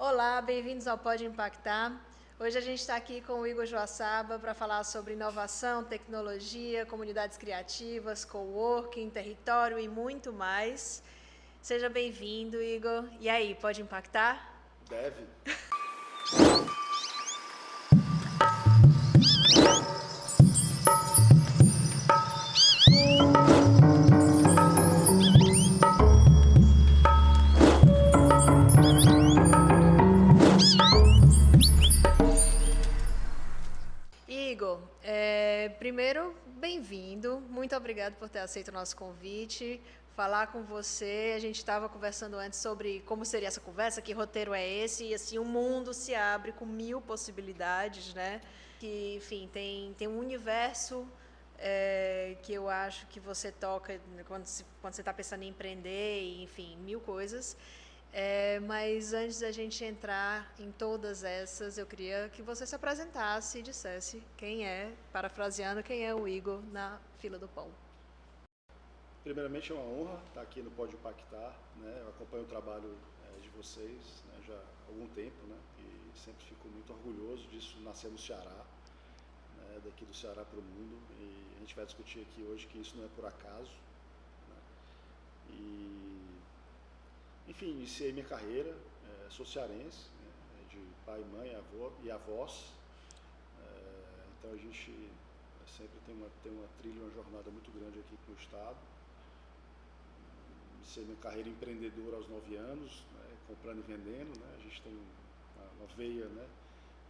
Olá, bem-vindos ao Pode Impactar. Hoje a gente está aqui com o Igor Joaçaba para falar sobre inovação, tecnologia, comunidades criativas, coworking, território e muito mais. Seja bem-vindo, Igor. E aí, pode impactar? Deve. obrigado por ter aceito o nosso convite. Falar com você. A gente estava conversando antes sobre como seria essa conversa, que roteiro é esse, e assim, o mundo se abre com mil possibilidades, né? Que, enfim, tem, tem um universo é, que eu acho que você toca quando, se, quando você está pensando em empreender, e, enfim, mil coisas. É, mas antes da gente entrar em todas essas, eu queria que você se apresentasse e dissesse quem é, parafraseando, quem é o Igor na fila do pão. Primeiramente é uma honra estar aqui no Pode Impactar, né? Eu acompanho o trabalho é, de vocês né, já há algum tempo, né? E sempre fico muito orgulhoso disso nascer no Ceará, né? daqui do Ceará para o mundo. E a gente vai discutir aqui hoje que isso não é por acaso. Né? E enfim, iniciei minha carreira, é, sou cearense, né, de pai, mãe avó, e avós. É, então a gente sempre tem uma, tem uma trilha, uma jornada muito grande aqui com o Estado. Iniciei minha carreira empreendedora aos nove anos, né, comprando e vendendo. Né, a gente tem uma, veia né,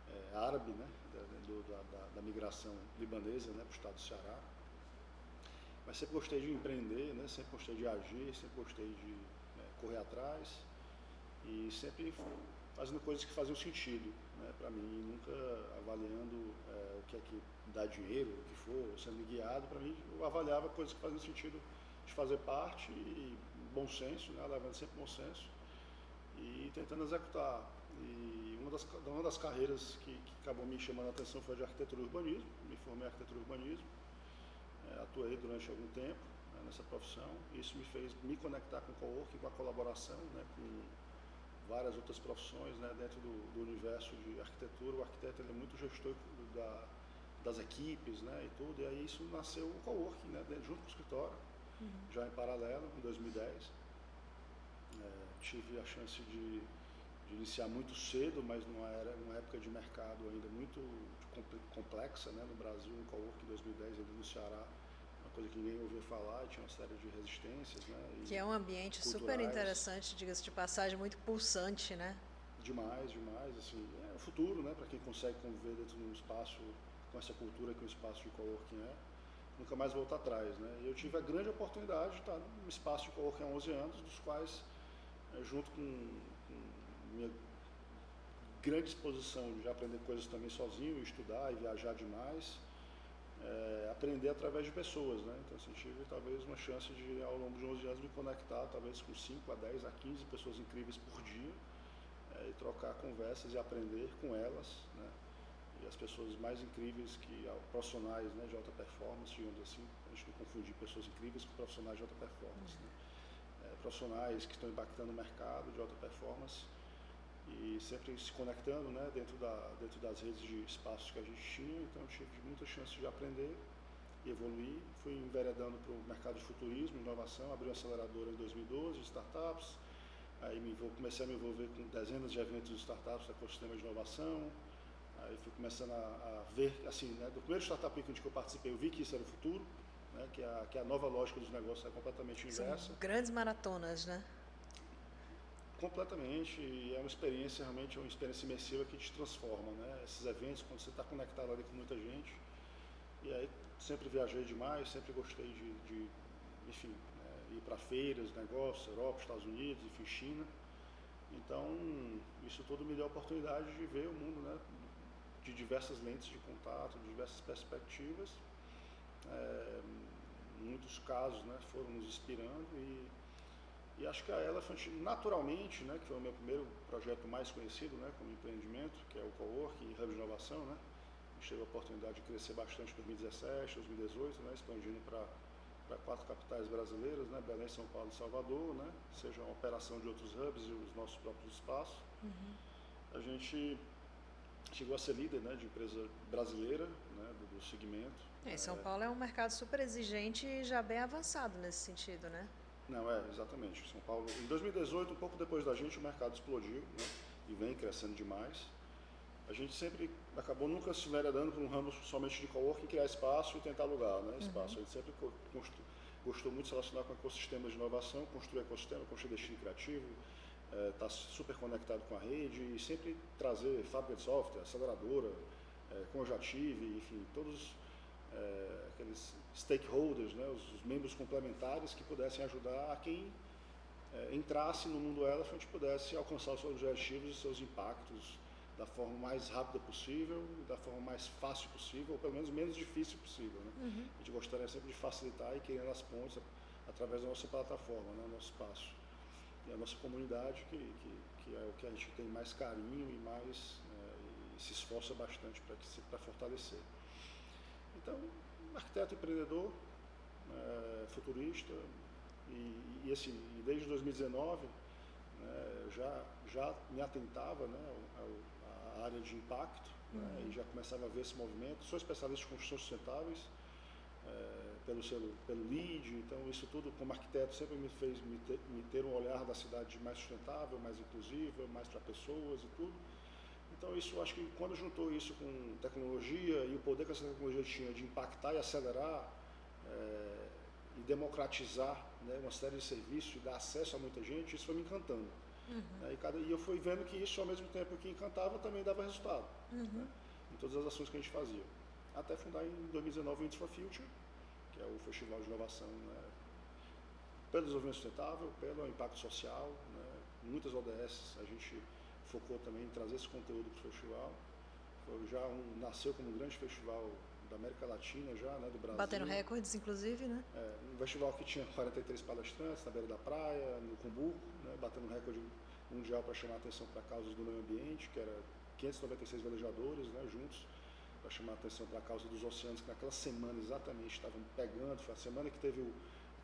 é, árabe né, da, do, da, da, migração libanesa né, para o Estado do Ceará. Mas sempre gostei de empreender, né, sempre gostei de agir, sempre gostei de correr atrás e sempre fazendo coisas que faziam sentido né, para mim, nunca avaliando é, o que é que dá dinheiro, o que for, sendo guiado. Para mim, eu avaliava coisas que faziam sentido de fazer parte e bom senso, né, levando sempre bom senso e tentando executar. E uma das, uma das carreiras que, que acabou me chamando a atenção foi a de arquitetura e urbanismo. Me formei em arquitetura e urbanismo, é, atuei durante algum tempo né, nessa profissão. Isso me fez me conectar com o co-work, com a colaboração, né, com várias outras profissões né, dentro do, do, universo de arquitetura. O arquiteto é muito gestor da, das equipes né, e tudo, e aí isso nasceu o co-work, né, junto com o escritório, uhum. já em paralelo, em 2010. É, tive a chance de, de, iniciar muito cedo, mas numa, era, numa época de mercado ainda muito complexa né, no Brasil, um co-work em 2010 ali no Ceará coisa que ninguém ouvia falar, tinha uma série de resistências, né? que é um ambiente culturais. super interessante, diga-se de passagem, muito pulsante, né? Demais, demais, assim, é o futuro, né? Para quem consegue conviver dentro de um espaço com essa cultura que o espaço de coworking é, nunca mais voltar atrás, né? E eu tive a grande oportunidade de estar num espaço de coworking há 11 anos, dos quais, é, junto com, com minha grande disposição de aprender coisas também sozinho, estudar e viajar demais, é, aprender através de pessoas, né? Então, assim, tive talvez uma chance de, ao longo de 11 anos, me conectar talvez com 5 a 10 a 15 pessoas incríveis por dia é, e trocar conversas e aprender com elas, né? E as pessoas mais incríveis que, profissionais né, de alta performance, digamos assim, a gente não confundir pessoas incríveis com profissionais de alta performance, né? É, profissionais que estão impactando o mercado de alta performance e sempre se conectando né, dentro, da, dentro das redes de espaços que a gente tinha, então tive muita chance de aprender e evoluir. Fui enveredando para o mercado de futurismo, inovação, abri uma aceleradora em 2012, startups, aí me comecei a me envolver com dezenas de eventos de startups, ecossistema de inovação, aí fui começando a, a ver, assim, né, do primeiro Startup que eu participei, eu vi que isso era o futuro, né, que, a, que a nova lógica dos negócios é completamente inversa. São grandes maratonas, né? Completamente, e é uma experiência realmente, uma experiência imersiva que te transforma, né? Esses eventos, quando você está conectado ali com muita gente, e aí sempre viajei demais, sempre gostei de, de enfim, é, ir para feiras, negócios, Europa, Estados Unidos, enfim, China. Então, isso tudo me deu a oportunidade de ver o mundo, né? De diversas lentes de contato, de diversas perspectivas. É, muitos casos, né? Foram nos inspirando e e acho que a Elephant, naturalmente, né, que foi o meu primeiro projeto mais conhecido né, como empreendimento, que é o Cowork e Hub de Inovação, né, tive a oportunidade de crescer bastante em 2017, 2018, né, expandindo para quatro capitais brasileiras, né, Belém, São Paulo e Salvador, né, seja uma operação de outros hubs e os nossos próprios espaços. Uhum. a gente chegou a ser líder né, de empresa brasileira né, do, do segmento. É, São Paulo é um mercado super exigente e já bem avançado nesse sentido, né? Não, é, exatamente. São Paulo, em 2018, um pouco depois da gente, o mercado explodiu né, e vem crescendo demais. A gente sempre acabou nunca se enveredando por um ramo somente de coworking, criar espaço e tentar alugar né, espaço. Uhum. A gente sempre gostou muito de se relacionar com ecossistemas de inovação, construir ecossistema, construir destino criativo, estar é, tá super conectado com a rede e sempre trazer fábrica de software, aceleradora, é, Conjative, enfim, todos é, aqueles stakeholders, né, os, os, membros complementares que pudessem ajudar a quem é, entrasse no mundo Elephant pudesse alcançar os seus objetivos e seus impactos da forma mais rápida possível, da forma mais fácil possível, ou pelo menos menos difícil possível. Né? Uhum. A gente gostaria sempre de facilitar e criar as pontes através da nossa plataforma, né, nosso espaço. E a nossa comunidade, que, que, que, é o que a gente tem mais carinho e mais é, e se esforça bastante para fortalecer. Então, arquiteto empreendedor, é, futurista, e, e, e desde 2019 né, já, já me atentava né, à área de impacto né, uhum. né, e já começava a ver esse movimento. Sou especialista em construções sustentáveis, é, pelo, seu, pelo LEED, então isso tudo como arquiteto sempre me fez me ter, me ter um olhar da cidade mais sustentável, mais inclusiva, mais para pessoas e tudo. Então, isso acho que quando juntou isso com tecnologia e o poder que essa tecnologia tinha de impactar e acelerar é, e democratizar né, uma série de serviços e dar acesso a muita gente, isso foi me encantando. Uhum. Né, e, cada, e eu fui vendo que isso, ao mesmo tempo que encantava, também dava resultado uhum. né, em todas as ações que a gente fazia. Até fundar em 2019 o Ints for Future, que é o festival de inovação né, pelo desenvolvimento sustentável, pelo impacto social, né, muitas ODS, a gente focou também em trazer esse conteúdo para o festival. Foi já um, nasceu como um grande festival da América Latina já, né, do Brasil. Batendo recordes, inclusive, né? É, um festival que tinha 43 palestrantes na beira da praia, no Cumbuco, né, batendo recorde mundial para chamar a atenção para causas do meio ambiente, que era 596 velejadores né, juntos, para chamar a atenção para a causa dos oceanos, que naquela semana exatamente estavam pegando, foi a semana que teve o,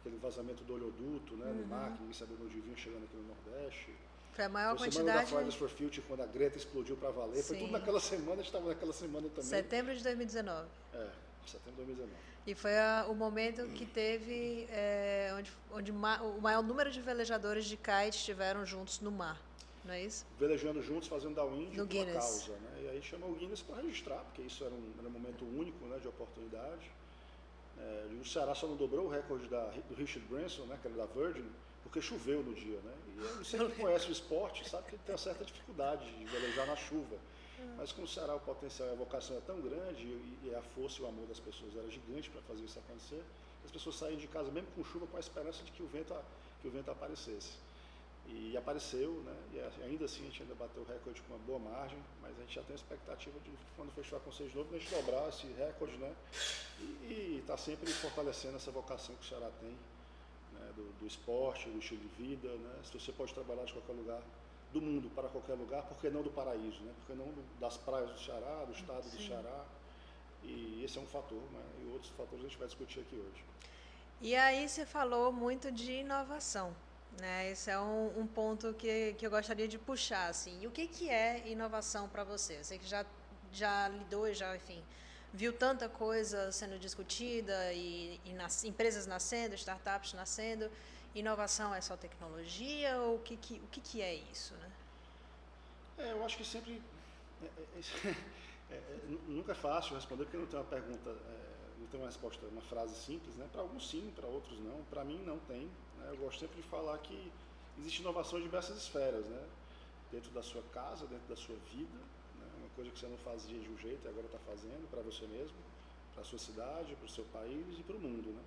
aquele vazamento do oleoduto né, uhum. no mar, que ninguém sabia onde vinha, chegando aqui no Nordeste. Foi a maior foi quantidade. da Fridays for Future, quando a Greta explodiu para valer. Sim. Foi tudo naquela semana, a gente estava naquela semana também. Setembro de 2019. É, setembro de 2019. E foi a, o momento que teve, é, onde, onde ma, o maior número de velejadores de kite estiveram juntos no mar, não é isso? Velejando juntos, fazendo downwind no Guinness. causa. Né? E aí chamou o Guinness para registrar, porque isso era um, era um momento único né, de oportunidade. É, o Ceará só não dobrou o recorde da, do Richard Branson, né, que era da Virgin, porque choveu no dia, né? E sei quem conhece o esporte, sabe que tem uma certa dificuldade de velejar na chuva. Mas como o Ceará, o potencial e a vocação é tão grande e, a força e o amor das pessoas era gigante para fazer isso acontecer, as pessoas saem de casa mesmo com chuva com a esperança de que o vento, que o vento aparecesse. E apareceu, né? E ainda assim a gente ainda bateu o recorde com uma boa margem, mas a gente já tem a expectativa de quando fechar com seis novo, a gente dobrar esse recorde, né? E está sempre fortalecendo essa vocação que o Ceará tem né, do, do, esporte, do estilo de vida, né? se você pode trabalhar de qualquer lugar do mundo para qualquer lugar, por que não do paraíso, né? por que não das praias do Ceará, do estado Sim. do Ceará, e esse é um fator, né? e outros fatores a gente vai discutir aqui hoje. E aí você falou muito de inovação, né? Esse é um, um ponto que, que eu gostaria de puxar, assim. E o que, que é inovação para você? Você que já, já lidou, já, enfim, viu tanta coisa sendo discutida e, e nas, empresas nascendo, startups nascendo. Inovação é só tecnologia ou o que, que, o que, que é isso? Né? É, eu acho que sempre. É, é, é, é nunca é fácil responder porque não tem uma pergunta, não tem uma resposta, uma frase simples. Né? Para alguns sim, para outros não. Para mim não tem. Né? Eu gosto sempre de falar que existe inovação em diversas esferas. Né? Dentro da sua casa, dentro da sua vida, coisa que você não fazia de um jeito e agora está fazendo para você mesmo, para a sua cidade, para o seu país e para o mundo. Né?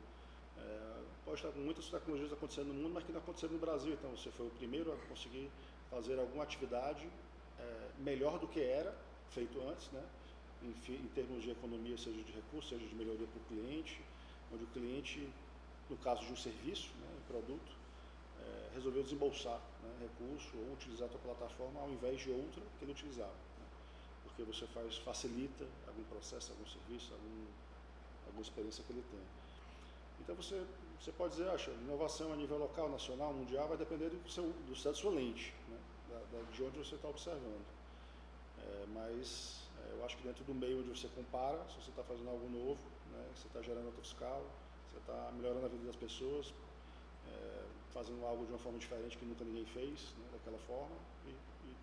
É, pode estar com muitas tecnologias acontecendo no mundo, mas que não acontecendo no Brasil. Então, você foi o primeiro a conseguir fazer alguma atividade é, melhor do que era feito antes, né? em, em termos de economia, seja de recursos, seja de melhoria para o cliente, onde o cliente, no caso de um serviço, né, um produto, é, resolveu desembolsar né, recurso ou utilizar a tua plataforma ao invés de outra que ele utilizava porque você faz, facilita algum processo, algum serviço, algum, alguma experiência que ele tem. Então você, você pode dizer, acha, inovação a nível local, nacional, mundial, vai depender do, seu, do da sua lente, né? da, da, de onde você está observando. É, mas é, eu acho que dentro do meio onde você compara, se você está fazendo algo novo, né, você está gerando nota fiscal, você está melhorando a vida das pessoas, é, fazendo algo de uma forma diferente que nunca ninguém fez, né, daquela forma,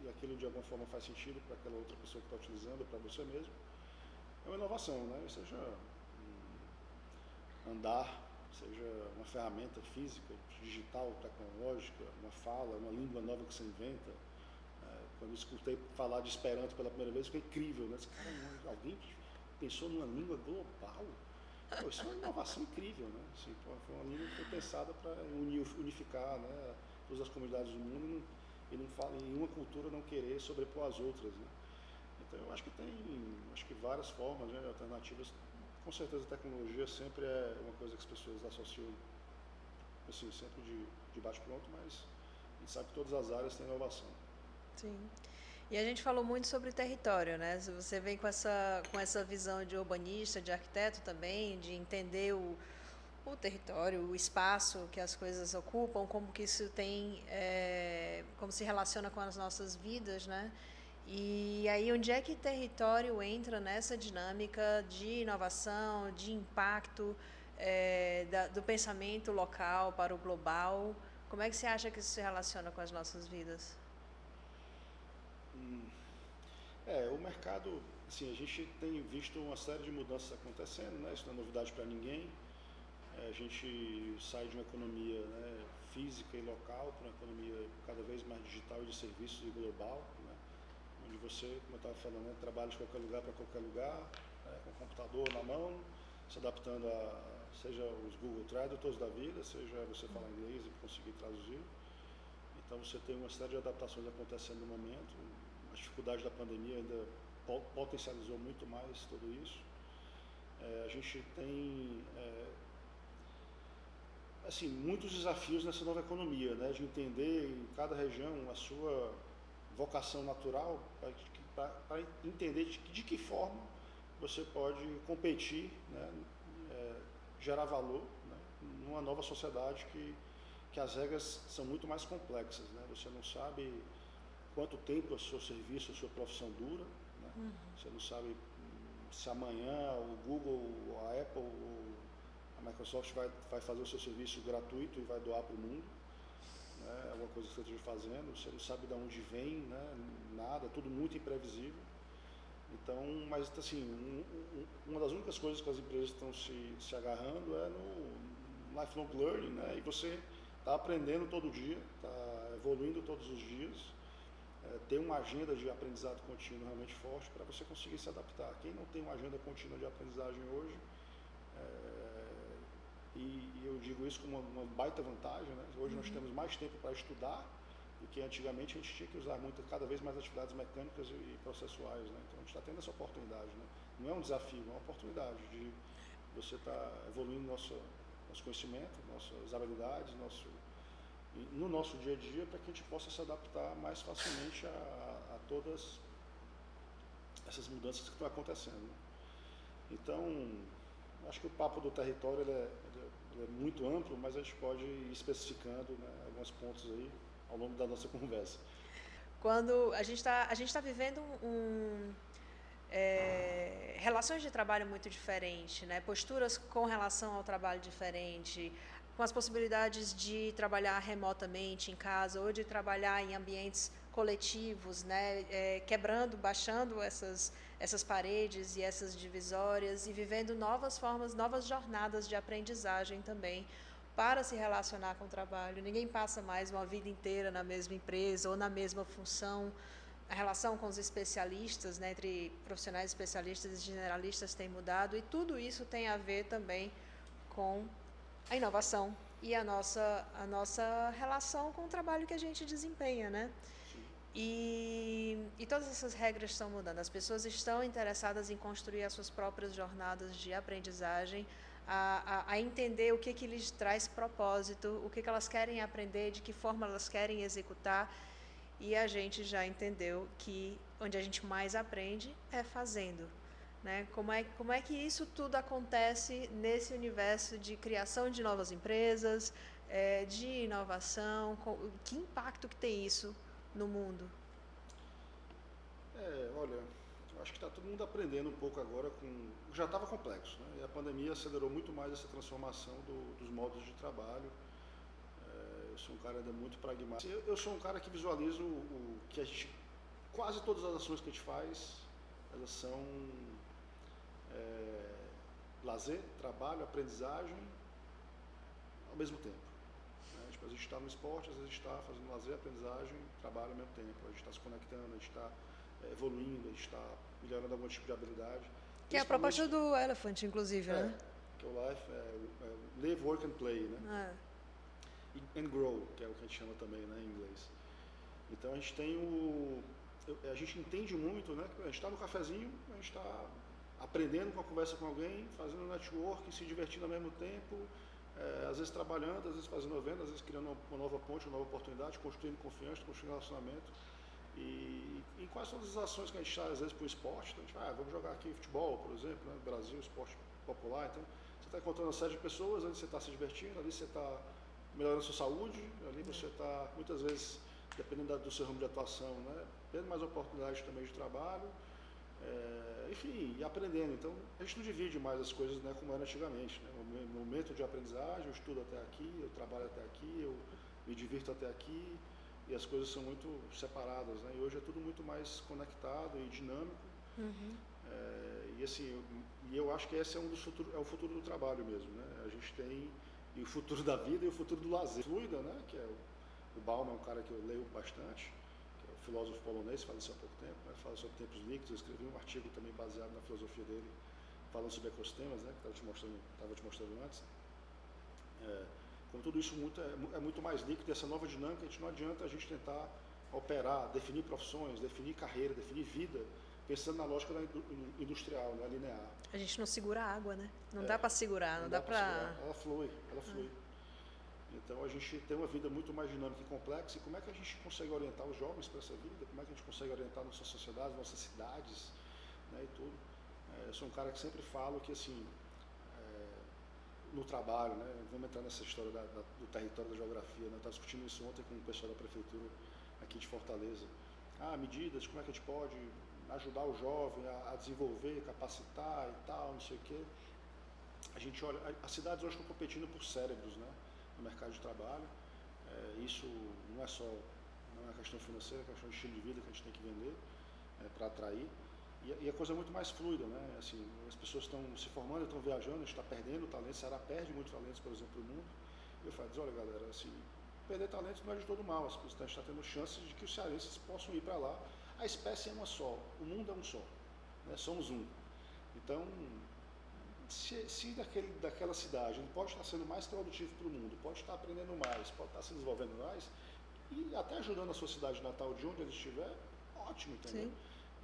e, aquilo de alguma forma faz sentido para aquela outra pessoa que está utilizando, para você mesmo, é uma inovação, né? seja um andar, seja uma ferramenta física, digital, tecnológica, uma fala, uma língua nova que você inventa. É, quando eu escutei falar de Esperanto pela primeira vez, foi incrível, né? Cara, alguém pensou numa língua global? Pô, isso é uma inovação incrível, né? Assim, foi uma língua que foi pensada para unificar né, todas as comunidades do mundo e não, fala, em uma cultura não querer sobrepor as outras, né? Então eu acho que tem acho que várias formas, né, alternativas. Com certeza a tecnologia sempre é uma coisa que as pessoas associam assim, sempre de, de bate-pronto, mas a gente sabe que todas as áreas têm inovação. Sim. E a gente falou muito sobre território, né? Você vem com essa, com essa visão de urbanista, de arquiteto também, de entender o, o território, o espaço que as coisas ocupam, como que isso tem, é, como se relaciona com as nossas vidas, né? E aí, onde é que território entra nessa dinâmica de inovação, de impacto é, da, do pensamento local para o global? Como é que você acha que isso se relaciona com as nossas vidas? Hum, é, o mercado, assim, a gente tem visto uma série de mudanças acontecendo, né? Isso não é novidade para ninguém. A gente sai de uma economia né, física e local para uma economia cada vez mais digital e de serviços e global onde você, como eu estava falando, né, trabalha de qualquer lugar para qualquer lugar, né, com o computador na mão, se adaptando a seja os Google Tradutors da vida, seja você falar inglês e conseguir traduzir. Então você tem uma série de adaptações acontecendo no momento. A dificuldade da pandemia ainda potencializou muito mais tudo isso. É, a gente tem é, assim muitos desafios nessa nova economia, né, de entender em cada região a sua vocação natural para entender de, de, que forma você pode competir, né, é, gerar valor né, numa nova sociedade que, que as regras são muito mais complexas. Né? Você não sabe quanto tempo o seu serviço, a sua profissão dura, né? uhum. você não sabe se amanhã o Google, a Apple, Microsoft vai, vai fazer o seu serviço gratuito e vai doar para o mundo né? alguma coisa que você esteja fazendo, você não sabe de onde vem, né? nada, tudo muito imprevisível. Então, mas assim, um, um, uma das únicas coisas que as empresas estão se, se agarrando é no lifelong learning, né? E você está aprendendo todo dia, está evoluindo todos os dias, é, ter uma agenda de aprendizado contínuo realmente forte para você conseguir se adaptar. Quem não tem uma agenda contínua de aprendizagem hoje, é, e, eu digo isso como uma, baita vantagem. Né? Hoje uhum. nós temos mais tempo para estudar do que antigamente a gente tinha que usar muito, cada vez mais atividades mecânicas e processuais. Né? Então a gente está tendo essa oportunidade. Né? Não é um desafio, é uma oportunidade de você estar tá evoluindo nosso, nosso conhecimento, nossas habilidades, nosso, no nosso dia a dia, para que a gente possa se adaptar mais facilmente a, a, a todas essas mudanças que estão acontecendo. Né? Então, acho que o papo do território ele é, ele é, muito amplo, mas a gente pode ir especificando né, alguns pontos aí ao longo da nossa conversa. Quando a gente está está vivendo um é, relações de trabalho muito diferentes, né? posturas com relação ao trabalho diferente, com as possibilidades de trabalhar remotamente em casa ou de trabalhar em ambientes coletivos, né? É, quebrando, baixando essas essas paredes e essas divisórias e vivendo novas formas, novas jornadas de aprendizagem também para se relacionar com o trabalho. Ninguém passa mais uma vida inteira na mesma empresa ou na mesma função. A relação com os especialistas, né, entre profissionais especialistas e generalistas tem mudado e tudo isso tem a ver também com a inovação e a nossa a nossa relação com o trabalho que a gente desempenha, né? E, e todas essas regras estão mudando. As pessoas estão interessadas em construir as suas próprias jornadas de aprendizagem, a, a, a entender o que, que lhes traz propósito, o que, que elas querem aprender, de que forma elas querem executar. E a gente já entendeu que onde a gente mais aprende é fazendo. Né? Como, é, como é que isso tudo acontece nesse universo de criação de novas empresas, é, de inovação? Com, que impacto que tem isso no mundo? É, olha, eu acho que está todo mundo aprendendo um pouco agora com. Já estava complexo, né? E a pandemia acelerou muito mais essa transformação do, dos modos de trabalho. É, eu sou um cara ainda muito pragmático. Eu, eu sou um cara que visualizo o, o, que a gente. Quase todas as ações que a gente faz, elas são é, lazer, trabalho, aprendizagem ao mesmo tempo. A gente está no esporte, às vezes a gente está fazendo lazer, aprendizagem, trabalho ao mesmo tempo. A gente está se conectando, a gente está é, evoluindo, a gente está melhorando algum tipo de habilidade. Que é a proposta do Elephant, inclusive, é, né? Que é o Life, é, é, Live, Work and Play, né? É. And Grow, que é o que a gente chama também né, em inglês. Então a gente tem o. A gente entende muito, né? A gente está no cafezinho, a gente está aprendendo com a conversa com alguém, fazendo network, se divertindo ao mesmo tempo, é, às vezes trabalhando, às vezes fazendo venda, às vezes criando uma nova ponte, uma nova oportunidade, construindo confiança, construindo relacionamento. E quase todas as ações que a gente sai, às vezes, para o esporte, então a gente vai, ah, vamos jogar aqui futebol, por exemplo, né? Brasil, esporte popular, então você está encontrando uma série de pessoas, ali você está se divertindo, ali você está melhorando a sua saúde, ali você está, muitas vezes, dependendo do seu ramo de atuação, né? tendo mais oportunidades também de trabalho, é, enfim, e aprendendo. Então, a gente não divide mais as coisas né, como era antigamente. Né? O momento de aprendizagem, eu estudo até aqui, eu trabalho até aqui, eu me divirto até aqui, e as coisas são muito separadas. Né? E hoje é tudo muito mais conectado e dinâmico. Uhum. É, e assim, eu, e eu acho que esse é um dos futuros, é o futuro do trabalho mesmo. Né? A gente tem e o futuro da vida e o futuro do lazer. Fluida, né? que é o, o Bauman é um cara que eu leio bastante filósofo polonês, faleceu há pouco tempo, né, fala sobre tempos líquidos, eu escrevi um artigo também baseado na filosofia dele, falando sobre ecossistemas, né, que estava te mostrando, estava te mostrando antes. É, como tudo isso muito, é, é, muito mais líquido, essa nova dinâmica, a gente não adianta a gente tentar operar, definir profissões, definir carreira, definir vida, pensando na lógica industrial, né, linear. A gente não segura a água, né? Não é, dá para segurar, não, não dá, dá para... Ela flui, ela flui. Ah. Então a gente tem uma vida muito mais dinâmica e complexa. E como é que a gente consegue orientar os jovens para essa vida? Como é que a gente consegue orientar nossa sociedade, nossas cidades né, e tudo? É, eu sou um cara que sempre falo que assim, é, no trabalho, né, vamos entrar nessa história da, da, do território da geografia. Né, eu estava discutindo isso ontem com o pessoal da prefeitura aqui de Fortaleza. Ah, medidas, como é que a gente pode ajudar o jovem a, a desenvolver, capacitar e tal, não sei o quê. A gente olha, as cidades hoje estão competindo por cérebros, né? No mercado de trabalho. É, isso não é só não é uma questão financeira, é uma questão de estilo de vida que a gente tem que vender é, para atrair. E, e, a coisa é muito mais fluida, né? Assim, as pessoas estão se formando, estão viajando, a gente está perdendo talento, o Ceará perde muitos talentos, por exemplo, no mundo. Eu falo, olha galera, assim, perder talentos não é de todo mal, a gente está tendo chances de que os cearenses possam ir para lá. A espécie é uma só, o mundo é um só, né? somos um. Então, se, se daquele, daquela cidade ele pode estar sendo mais produtivo para o mundo, pode estar aprendendo mais, pode estar se desenvolvendo mais, e até ajudando a sua cidade natal de onde ele estiver, ótimo, entendeu?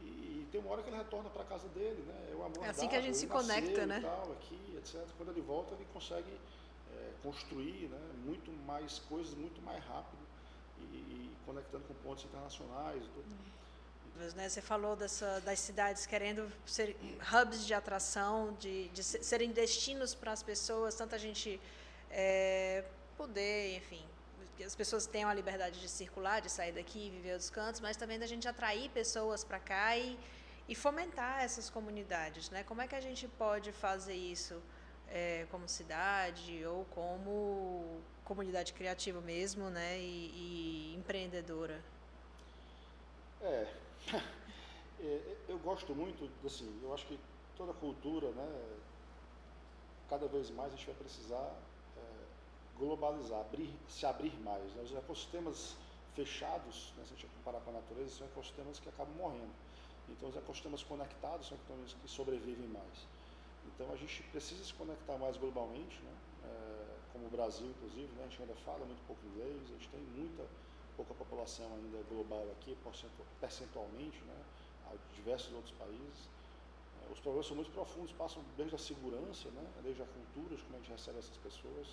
E, e, tem uma hora que ele retorna para a casa dele, né? É, o amor é assim dado, que a gente se conecta, né? Tal, aqui, etc. Quando ele volta, ele consegue é, construir né, muito mais coisas, muito mais rápido e, e conectando com pontos internacionais. Tudo. Né? Você falou dessa, das cidades querendo ser hubs de atração, de, de serem destinos para as pessoas, tanta gente é, poder, enfim, que as pessoas tenham a liberdade de circular, de sair daqui viver outros cantos, mas também da gente atrair pessoas para cá e, e fomentar essas comunidades. Né? Como é que a gente pode fazer isso é, como cidade ou como comunidade criativa mesmo né? e, e empreendedora? É, eu gosto muito, assim, eu acho que toda cultura, né, cada vez mais a gente vai precisar é, globalizar, abrir, se abrir mais. Né? Os ecossistemas fechados, né, se a gente comparar com a natureza, são ecossistemas que acabam morrendo. Então, os ecossistemas conectados são ecossistemas que sobrevivem mais. Então, a gente precisa se conectar mais globalmente, né? É, como o Brasil, inclusive, né? a gente ainda fala muito pouco inglês, a gente tem muita pouca população ainda global aqui, percentualmente, né, a diversos outros países. É, os problemas são muito profundos, passam desde a segurança, né, desde a cultura, de como a gente recebe essas pessoas.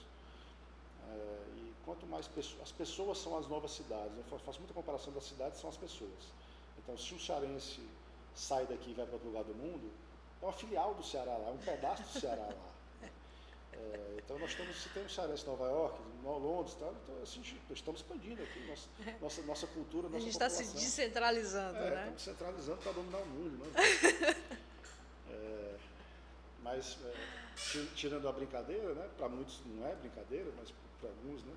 É, e quanto mais pessoas, as pessoas são as novas cidades. Né, eu faço muita comparação das cidades são as pessoas. Então, se o cearense sai daqui e vai para outro lugar do mundo, é uma filial do Ceará lá, é um pedaço do Ceará lá. É, então nós estamos, se temos cearense em Nova York, Londres, então assim, estamos expandindo aqui nossa, nossa, nossa cultura, nossa A gente está se descentralizando, é, né? Estamos centralizando para dominar o mundo, né? é, mas é, tirando a brincadeira, né? Para muitos não é brincadeira, mas para alguns, né?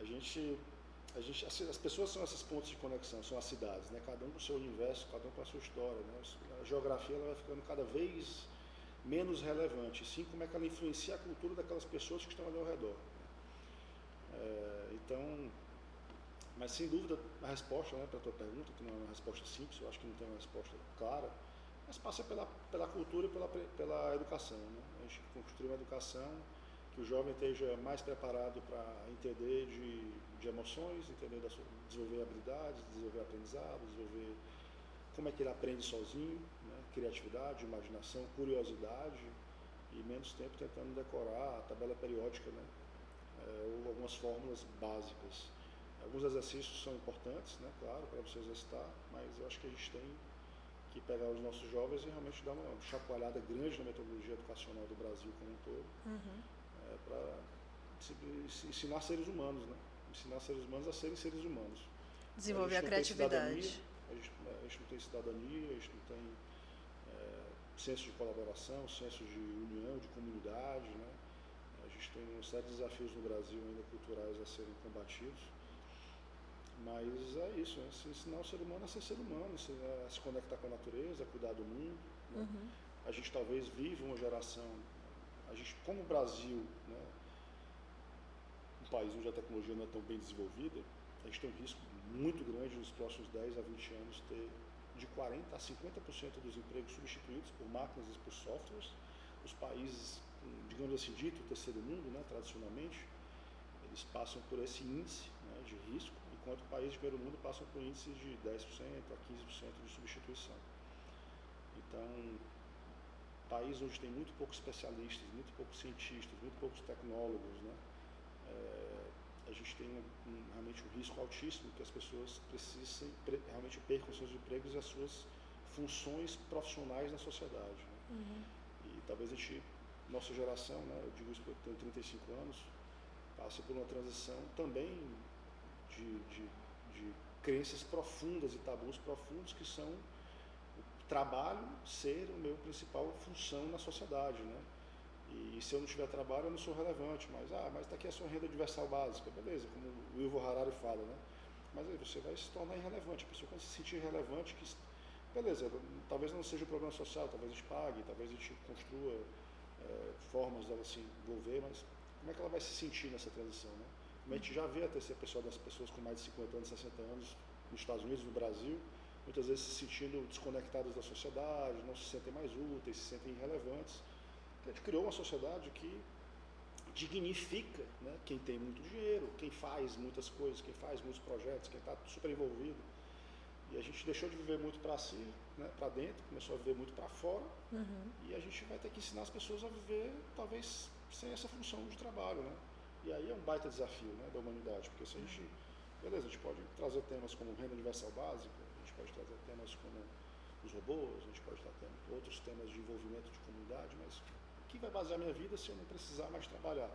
A gente a gente, as, as, pessoas são esses pontos de conexão, são as cidades, né? cada um com o seu universo, cada um com a sua história. Né? A geografia ela vai ficando cada vez menos relevante, sim como é que ela influencia a cultura daquelas pessoas que estão ali ao redor. É, então, mas sem dúvida a resposta né, para a tua pergunta, que não é uma resposta simples, eu acho que não tem uma resposta clara, mas passa pela, pela cultura e pela, pela educação. Né? A gente construir uma educação que o jovem esteja mais preparado para entender de de emoções, entender da sua, desenvolver habilidades, desenvolver aprendizado, desenvolver como é que ele aprende sozinho, né? criatividade, imaginação, curiosidade e menos tempo tentando decorar a tabela periódica, né? É, ou algumas fórmulas básicas. Alguns exercícios são importantes, né? claro, para você exercitar, mas eu acho que a gente tem que pegar os nossos jovens e realmente dar uma chacoalhada grande na metodologia educacional do Brasil como um todo, uhum. é, para ensinar seres humanos, né? ensinar seres humanos a serem seres humanos. Desenvolver a, a criatividade. A gente, a gente, não tem cidadania, a gente não tem é, senso de colaboração, senso de união, de comunidade. Né? A gente tem uma série de desafios no Brasil ainda culturais a serem combatidos. Mas é isso, né? ensinar o ser humano a ser ser humano, a se conectar com a natureza, a cuidar do mundo. Né? Uhum. A gente talvez vive uma geração, a gente, como o Brasil, né? país onde a tecnologia não é tão bem desenvolvida, a gente tem um risco muito grande nos próximos 10 a 20 anos ter de 40% a 50% dos empregos substituídos por máquinas e por softwares. Os países, digamos assim, dito terceiro mundo, né, tradicionalmente, eles passam por esse índice né, de risco, enquanto países de primeiro mundo passam por índices de 10% a 15% de substituição. Então, país onde tem muito poucos especialistas, muito poucos cientistas, muito poucos tecnólogos, né, é, a gente tem um, realmente um risco altíssimo que as pessoas precisem realmente percam seus empregos e as suas funções profissionais na sociedade. Né? Uhum. E talvez a gente, nossa geração, né, eu digo isso porque eu tenho 35 anos, passe por uma transição também de, de, de crenças profundas e tabus profundos que são o trabalho ser o meu principal função na sociedade, né? E se eu não tiver trabalho, eu não sou relevante. Mas, ah, mas está aqui a sua renda universal básica. Beleza, como o Ivo Harari fala, né? Mas aí você vai se tornar irrelevante. A pessoa quando se sentir irrelevante, que, beleza, talvez não seja um problema social, talvez a gente pague, talvez a gente construa é, formas dela se envolver, mas como é que ela vai se sentir nessa transição, né? Como a gente já vê a terceira pessoa das pessoas com mais de 50 anos, 60 anos, nos Estados Unidos, no Brasil, muitas vezes se sentindo desconectadas da sociedade, não se sentem mais úteis, se sentem irrelevantes a gente criou uma sociedade que dignifica né, quem tem muito dinheiro, quem faz muitas coisas, quem faz muitos projetos, quem está super envolvido. E a gente deixou de viver muito para si, né, para dentro, começou a viver muito para fora. Uhum. E a gente vai ter que ensinar as pessoas a viver, talvez, sem essa função de trabalho. Né? E aí é um baita desafio né, da humanidade, porque se a gente. Beleza, a gente pode trazer temas como renda universal básica, a gente pode trazer temas como os robôs, a gente pode trazer outros temas de envolvimento de comunidade, mas que vai basear minha vida se eu não precisar mais trabalhar?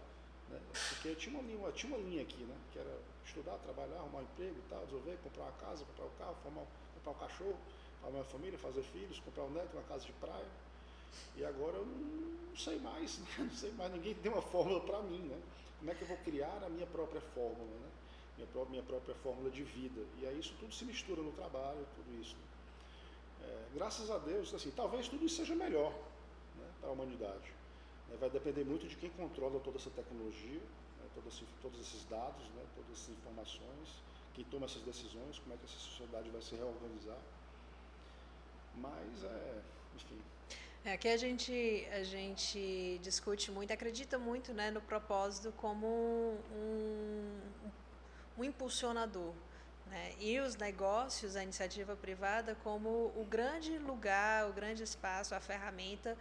Né? Porque tinha uma, linha, tinha uma linha aqui, né? que era estudar, trabalhar, arrumar um emprego e tal, resolver, comprar uma casa, comprar um carro, formar, comprar um cachorro, formar uma família, fazer filhos, comprar um neto, uma casa de praia. E agora eu não sei mais, né? não sei mais, ninguém tem uma fórmula para mim. Né? Como é que eu vou criar a minha própria fórmula, né? minha, própria, minha própria fórmula de vida? E aí isso tudo se mistura no trabalho, tudo isso. É, graças a Deus, assim, talvez tudo isso seja melhor né, para a humanidade. Né, vai depender muito de quem controla toda essa tecnologia, né, todos, todos esses dados, né, todas essas informações, quem toma essas decisões, como é que essa sociedade vai se reorganizar. Mas, é, enfim. É, aqui a gente, a gente discute muito, acredita muito né, no propósito como um, um impulsionador. Né? E os negócios, a iniciativa privada, como o grande lugar, o grande espaço, a ferramenta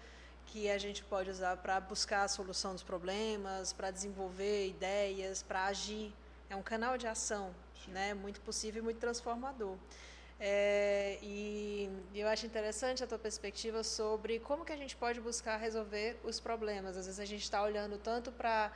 que a gente pode usar para buscar a solução dos problemas, para desenvolver ideias, para agir. É um canal de ação, né? Muito possível e muito transformador. É, e eu eu acho interessante a tua perspectiva sobre como que a gente pode buscar resolver os problemas. Às vezes a gente está olhando tanto para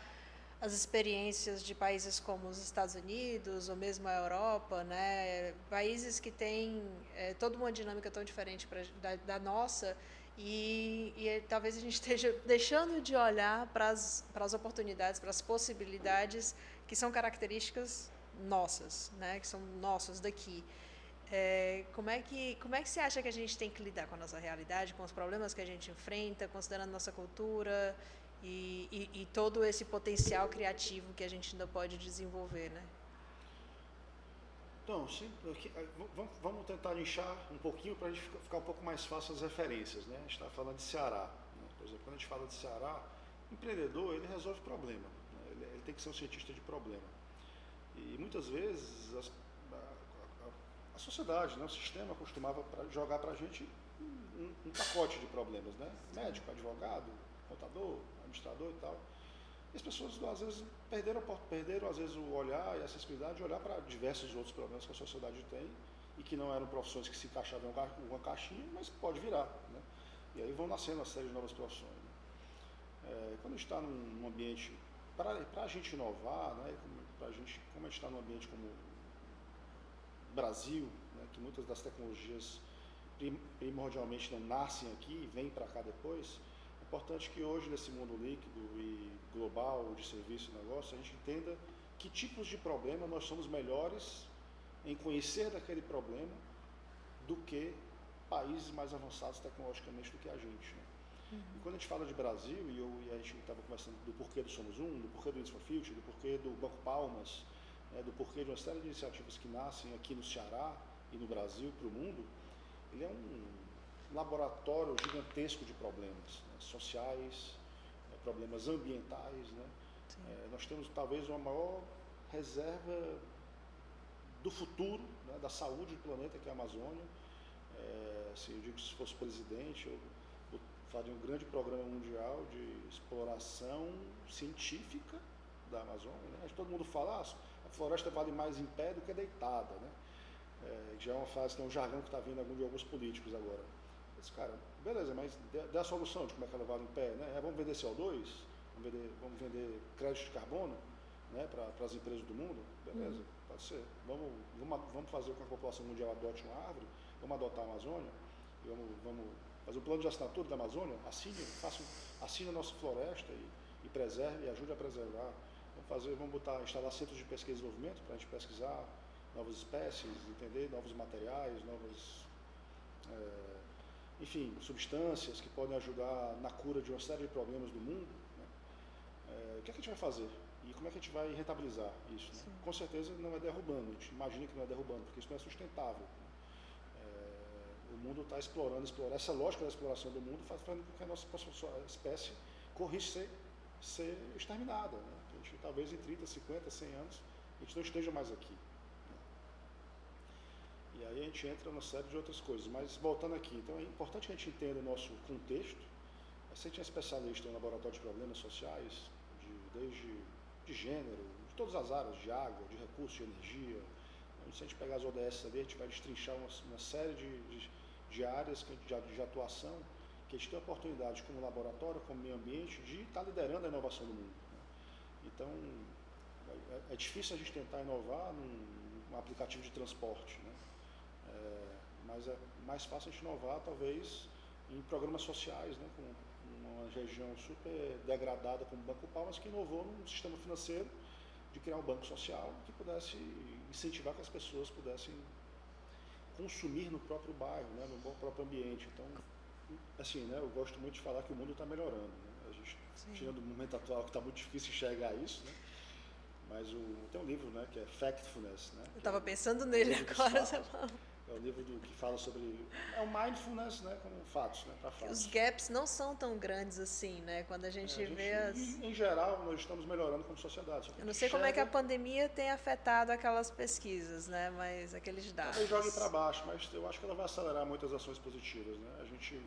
as experiências de países como os Estados Unidos ou mesmo a Europa, né? países que têm é, toda uma dinâmica tão diferente pra, da, da nossa e, e, talvez a gente esteja deixando de olhar para as oportunidades, para as possibilidades que são características nossas, né? que são nossas daqui. É, como, é que, como é que você acha que a gente tem que lidar com a nossa realidade, com os problemas que a gente enfrenta, considerando nossa cultura e, e, e, todo esse potencial criativo que a gente ainda pode desenvolver, né? Então, sim, vamos tentar inchar um pouquinho para a gente ficar um pouco mais fácil as referências, né? A gente está falando de Ceará, né? por exemplo, quando a gente fala de Ceará, empreendedor ele resolve problema, né? ele, ele, tem que ser um cientista de problema e muitas vezes as, a, a, a, sociedade, né? o sistema costumava pra, jogar para a gente um, um, pacote de problemas, né? Médico, advogado, contador, administrador e tal. E as pessoas, às vezes, perderam, perderam às vezes, o olhar e a sensibilidade de olhar para diversos outros problemas que a sociedade tem e que não eram profissões que se encaixavam em uma caixinha, mas pode virar. Né? E aí vão nascendo uma série de novas profissões. Né? É, quando a gente está num ambiente, para a gente inovar, né, pra gente, como a gente está num ambiente como Brasil, né, que muitas das tecnologias primordialmente não nascem aqui e vêm para cá depois, importante que hoje, nesse mundo líquido e global de serviço e negócio, a gente entenda que tipos de problema nós somos melhores em conhecer daquele problema do que países mais avançados tecnologicamente do que a gente. Né? Uhum. E quando a gente fala de Brasil, e, eu, e a gente estava conversando do porquê do Somos Um, do porquê do Inns for Future, do porquê do Banco Palmas, né, do porquê de uma série de iniciativas que nascem aqui no Ceará e no Brasil para o mundo, ele é um laboratório gigantesco de problemas né, sociais, né, problemas ambientais. Né? É, nós temos talvez uma maior reserva do futuro, né, da saúde do planeta, que é a Amazônia. É, se eu digo que se fosse presidente, eu, eu faria um grande programa mundial de exploração científica da Amazônia. Né? Todo mundo fala, ah, a floresta vale mais em pé do que deitada. Né? É, já é uma fase, tem um jargão que está vindo de alguns políticos agora. Esse cara, beleza, mas dê a solução de como é que ela vale em pé, né? É, vamos vender CO2, vamos vender, vamos vender crédito de carbono né, para as empresas do mundo, beleza, uhum. pode ser. Vamos, vamos, vamos fazer com que a população mundial adote uma árvore, vamos adotar a Amazônia, vamos, vamos fazer um plano de assinatura da Amazônia, assine, faça, assine a nossa floresta e, e preserve e ajude a preservar. Vamos fazer, vamos botar, instalar centros de pesquisa e desenvolvimento para a gente pesquisar novas espécies, entender novos materiais, novas. É, enfim, substâncias que podem ajudar na cura de uma série de problemas do mundo, né? é, o que, é que a gente vai fazer? E como é que a gente vai rentabilizar isso? Né? Com certeza não é derrubando, a gente imagina que não é derrubando, porque isso não é sustentável. Né? É, o mundo está explorando, explorando, essa lógica da exploração do mundo faz com que a nossa espécie corra ser, ser exterminada. Né? A gente, talvez em 30, 50, 100 anos, a gente não esteja mais aqui. E aí a gente entra numa série de outras coisas. Mas voltando aqui, então é importante que a gente entenda o nosso contexto. A gente é especialista em laboratório de problemas sociais, de, desde de gênero, de todas as áreas, de água, de recursos, de energia. Então, se a gente pegar as ODS ali, a gente vai destrinchar uma, uma série de, de, de áreas de, de, atuação que a gente tem a oportunidade, como laboratório, como meio ambiente, de estar liderando a inovação do mundo. Né? Então, é, é, difícil a gente tentar inovar num, num aplicativo de transporte. Né? É, mas é mais fácil a gente inovar, talvez, em programas sociais, né, com uma região super degradada como o Banco Palmas, que inovou num sistema financeiro de criar um banco social que pudesse incentivar que as pessoas pudessem consumir no próprio bairro, né, no próprio ambiente. Então, assim, né, eu gosto muito de falar que o mundo está melhorando. Né? A gente, tirando o momento atual que está muito difícil enxergar isso, né? mas o, tem um livro né, que é Factfulness. Né, eu estava é pensando nele agora. Você é o livro do, que fala sobre é o mindfulness, né, como fatos, né, para fatos. Os gaps não são tão grandes assim, né? Quando a gente, é, a gente vê as... em, em, geral, nós estamos melhorando como sociedade. Eu não sei como é que a pandemia tem afetado aquelas pesquisas, né? Mas aqueles dados. Talvez jogue para baixo, mas eu acho que ela vai acelerar muitas ações positivas, né? A gente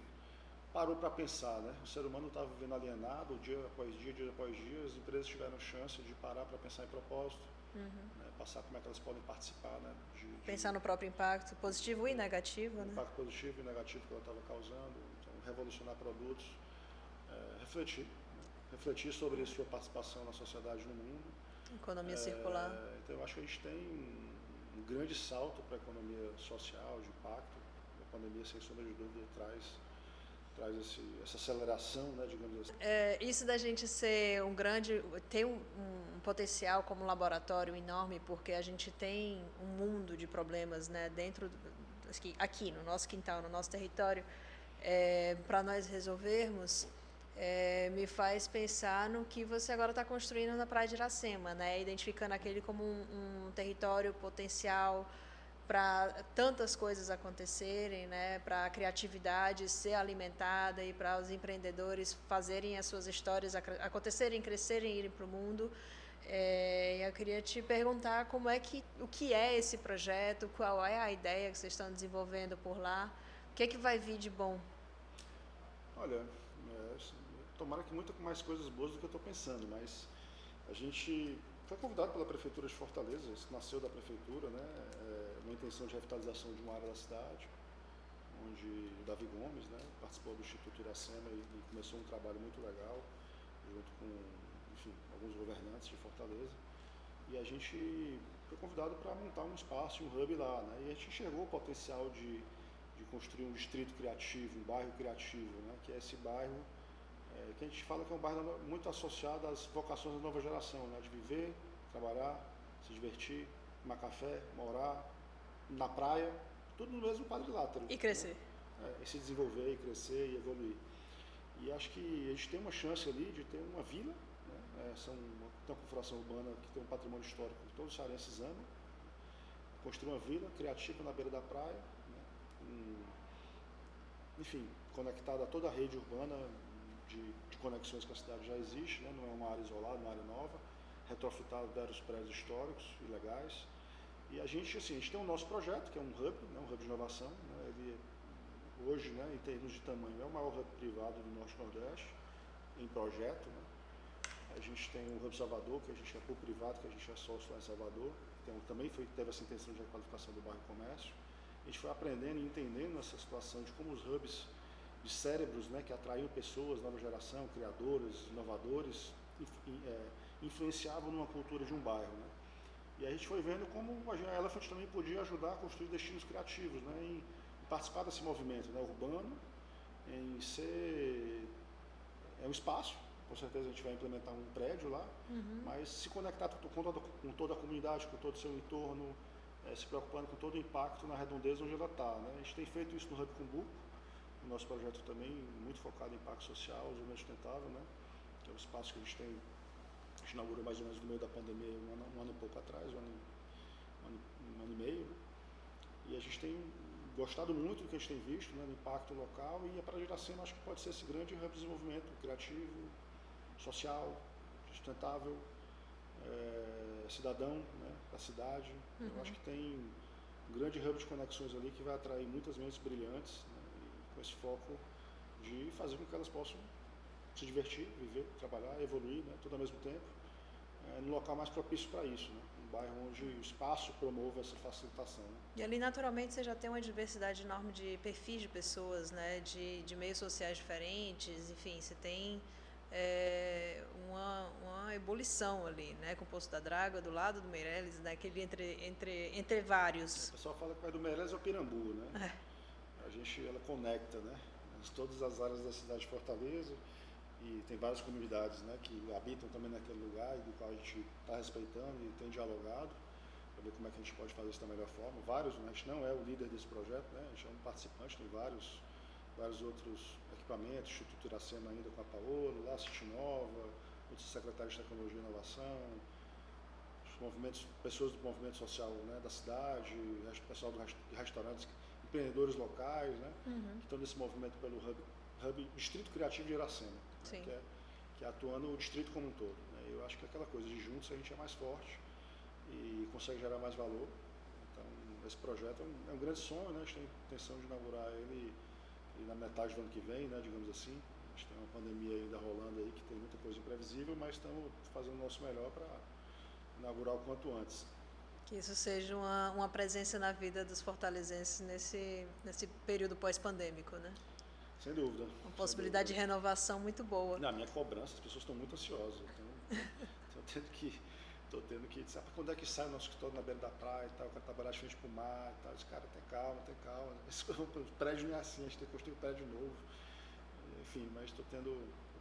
parou para pensar, né? O ser humano estava vivendo alienado, dia após dia, dia após dia, as empresas tiveram chance de parar para pensar em propósito, uhum. Passar como é que elas podem participar, né? De, de Pensar no próprio impacto positivo e negativo, né? Impacto positivo e negativo que ela estava causando, então revolucionar produtos, é, refletir, né? refletir sobre a sua participação na sociedade no mundo. Economia é, circular. Então eu acho que a gente tem um, um grande salto para a economia social, de impacto. A pandemia, sem sombra de dúvida, traz traz esse, essa aceleração, né, digamos assim. É, isso da gente ser um grande, tem um, um, potencial como laboratório enorme, porque a gente tem um mundo de problemas, né, dentro aqui, aqui no nosso quintal, no nosso território, é, para nós resolvermos. É, me faz pensar no que você agora está construindo na Praia de Iracema, né? identificando aquele como um, um território potencial para tantas coisas acontecerem, né, para a criatividade ser alimentada e para os empreendedores fazerem as suas histórias acontecerem, crescerem, irem para o mundo. É, eu queria te perguntar como é que o que é esse projeto, qual é a ideia que vocês estão desenvolvendo por lá, o que é que vai vir de bom? Olha, é, tomara que muito mais coisas boas do que eu estou pensando, mas a gente foi convidado pela prefeitura de Fortaleza, isso nasceu da prefeitura, né? É uma intenção de revitalização de uma área da cidade, onde o Davi Gomes, né, participou do Instituto Iracema e, e começou um trabalho muito legal, junto com, enfim, alguns governantes de Fortaleza. E a gente foi convidado para montar um espaço, um hub lá, né? E a gente enxergou o potencial de, de construir um distrito criativo, um bairro criativo, né? Que é esse bairro é, que a gente fala que é um bairro muito associado às vocações da nova geração, né? de viver, trabalhar, se divertir, tomar café, morar na praia, tudo no mesmo quadrilátero. E crescer. Né? É, e se desenvolver, e crescer e evoluir. E acho que a gente tem uma chance ali de ter uma vila, né? é, são uma, configuração urbana que tem um patrimônio histórico que todos os cearenses amam, construir uma vila criativa na beira da praia, né? um, enfim, conectada a toda a rede urbana, de, de, conexões que a cidade já existe, né? não é uma área isolada, uma área nova, retrofitar vários prédios históricos e legais. E a gente, assim, a gente tem o nosso projeto, que é um hub, né? um hub de inovação. Né? Ele, hoje, né, em termos de tamanho, é o maior hub privado do Norte-Nordeste, em projeto. Né? A gente tem o Hub Salvador, que a gente é por privado, que a gente é sócio lá em Salvador. Então, também foi, teve essa intenção de requalificação do bairro comércio. A gente foi aprendendo e entendendo essa situação de como os hubs de cérebros né, que atraíam pessoas, nova geração, criadores, inovadores, é, influenciavam numa cultura de um bairro. Né? E a gente foi vendo como a Elephant também podia ajudar a construir destinos criativos, né? em, participar desse movimento né? urbano, em ser é um espaço, com certeza a gente vai implementar um prédio lá, uhum. mas se conectar com toda, com toda a comunidade, com todo o seu entorno, é, se preocupando com todo o impacto na redondeza onde ela está. Né? A gente tem feito isso no Hub Cumbu, o nosso projeto também muito focado em impacto social, desenvolvimento sustentável, né? que é o espaço que a gente tem, a gente inaugurou mais ou menos no meio da pandemia, um ano, um ano e pouco atrás, um ano, um ano, um ano e meio, e a gente tem gostado muito do que a gente tem visto, né, do impacto local, e a Praia de Iracema acho que pode ser esse grande hub de desenvolvimento criativo, social, sustentável, é, cidadão né, da cidade. Uhum. Eu acho que tem um grande hub de conexões ali que vai atrair muitas mentes brilhantes com esse foco de fazer com que elas possam se divertir, viver, trabalhar, evoluir, né, tudo ao mesmo tempo, é, no local mais propício para isso, né, um bairro onde o espaço promove essa facilitação. Né. E ali, naturalmente, você já tem uma diversidade enorme de perfis de pessoas, né, de, de meios sociais diferentes, enfim, você tem é, uma, uma ebulição ali, né, com o Poço da Draga, do lado do Meireles, naquele né, entre, entre, entre vários. O pessoal fala que o do Meireles é o Pirambu, né? É gente ela conecta, né? Todas as áreas da cidade de Fortaleza e tem várias comunidades, né? Que habitam também naquele lugar e do qual a gente está respeitando e tem dialogado para ver como é que a gente pode fazer isso da melhor forma. Vários, né? a gente não é o líder desse projeto, né? A gente é um participante, tem vários, vários outros equipamentos, Instituto Iracema ainda com a Paola, lá City Nova, outros secretários de Tecnologia e Inovação, movimentos, pessoas do movimento social né, da cidade, pessoal do, de restaurantes empreendedores locais, né? Uhum. Que estão nesse movimento pelo Hub, Hub Distrito Criativo de Iracema, né? que, é, que é atuando o distrito como um todo. Né? Eu acho que é aquela coisa de juntos a gente é mais forte e consegue gerar mais valor. Então, esse projeto é um, é um grande sonho, né? A gente tem intenção de inaugurar ele, ele na metade do ano que vem, né? Digamos assim. A gente tem uma pandemia ainda rolando aí que tem muita coisa imprevisível, mas estamos fazendo o nosso melhor para inaugurar o quanto antes. Que isso seja uma, uma presença na vida dos fortalezenses nesse, nesse período pós-pandêmico, né? Sem dúvida. Uma possibilidade dúvida. de renovação muito boa. Na minha cobrança, as pessoas estão muito ansiosas. Estou tendo que. Tô tendo que. Sabe quando é que sai o nosso escritório na beira da praia e tal? O cara trabalhar de frente pro mar e tal. Esse cara, tem calma, tem calma. O prédio não é assim, a gente tem que construir um prédio novo. Enfim, mas estou tendo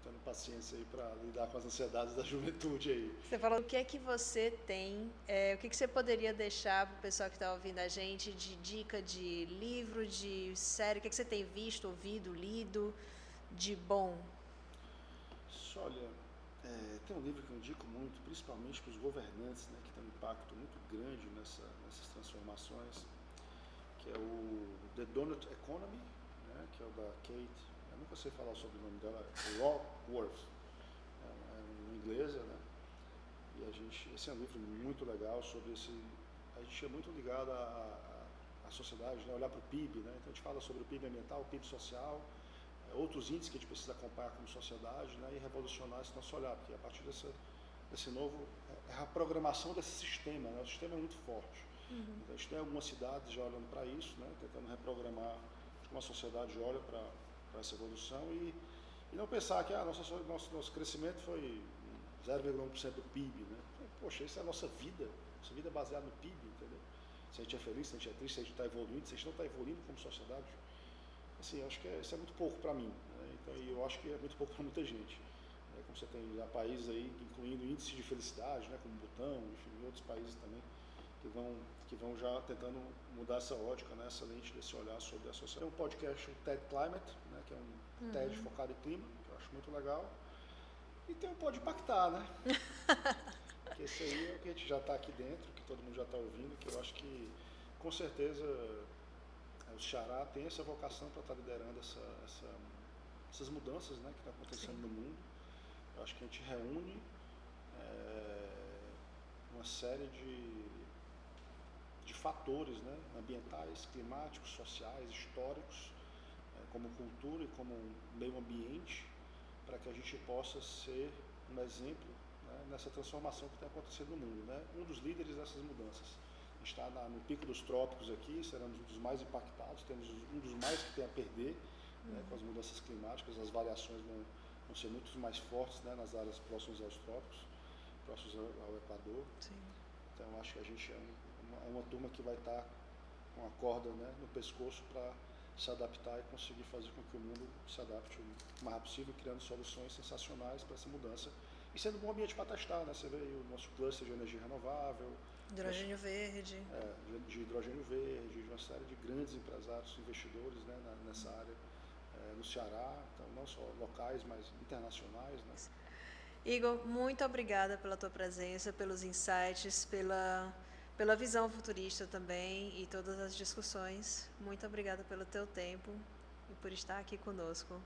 tendo paciência aí para lidar com as ansiedades da juventude aí. Você falou o que é que você tem, é, o que, que você poderia deixar para o pessoal que está ouvindo a gente de dica de livro, de série, o que, que você tem visto, ouvido, lido de bom? Olha, é, tem um livro que eu indico muito, principalmente para os governantes, né, que tem um impacto muito grande nessa, nessas transformações, que é o The Donut Economy, né, que é o da Kate nunca sei falar sobre o nome dela, Rockworth, é, é uma inglesa, né? E a gente, esse é um livro muito legal sobre esse, a gente é muito ligado à, à sociedade, né? olhar para o PIB, né? Então a gente fala sobre o PIB ambiental, o PIB social, é, outros índices que a gente precisa acompanhar como sociedade, né? E revolucionar esse nosso olhar, porque a partir desse, desse novo, é, é a programação desse sistema, né? O sistema é muito forte. Uhum. Então a gente tem algumas cidades já olhando para isso, né? Tentando reprogramar como a sociedade olha para para essa evolução e, e não pensar que ah, nosso, nosso, nosso crescimento foi 0,1% do PIB. Né? Poxa, isso é a nossa vida. Nossa vida é baseada no PIB, entendeu? Se a gente é feliz, se a gente é triste, se a gente está evoluindo, se a gente não está evoluindo como sociedade. Assim, acho que é, isso é muito pouco para mim. Né? Então, e eu acho que é muito pouco para muita gente. Né? Como você tem já países aí, incluindo índices de felicidade, né? como Butão, enfim, outros países também, que vão, que vão já tentando mudar essa ótica, né, essa lente desse olhar sobre a sociedade. Tem um podcast, o TED Climate, que é um uhum. TED focado em clima, que eu acho muito legal. E tem um Pode Impactar, né? que esse aí é o que a gente já está aqui dentro, que todo mundo já está ouvindo, que eu acho que com certeza o Xará tem essa vocação para estar tá liderando essa, essa, essas mudanças né, que estão tá acontecendo Sim. no mundo. Eu acho que a gente reúne é, uma série de de fatores né, ambientais, climáticos, sociais, históricos, é, como cultura e como meio ambiente, para que a gente possa ser um exemplo né, nessa transformação que tem acontecido no mundo. Né? Um dos líderes dessas mudanças. A gente está no pico dos trópicos aqui, seremos um dos mais impactados, temos um dos mais que tem a perder uhum. né, com as mudanças climáticas, as variações vão, vão ser muito mais fortes né, nas áreas próximas aos trópicos, próximos ao, Equador. Sim. Então acho que a gente é um é uma turma que vai estar com a corda né, no pescoço para se adaptar e conseguir fazer com que o mundo se adapte o mais rápido possível, criando soluções sensacionais para essa mudança. E sendo um bom ambiente para testar, né? Você vê aí o nosso cluster de energia renovável. Hidrogênio nosso, verde. É, de hidrogênio verde, de uma série de grandes empresários, investidores né, nessa área é, no Ceará, então não só locais, mas internacionais. Né? Igor, muito obrigada pela tua presença, pelos insights, pela pela visão futurista também e todas as discussões. Muito obrigada pelo teu tempo e por estar aqui conosco.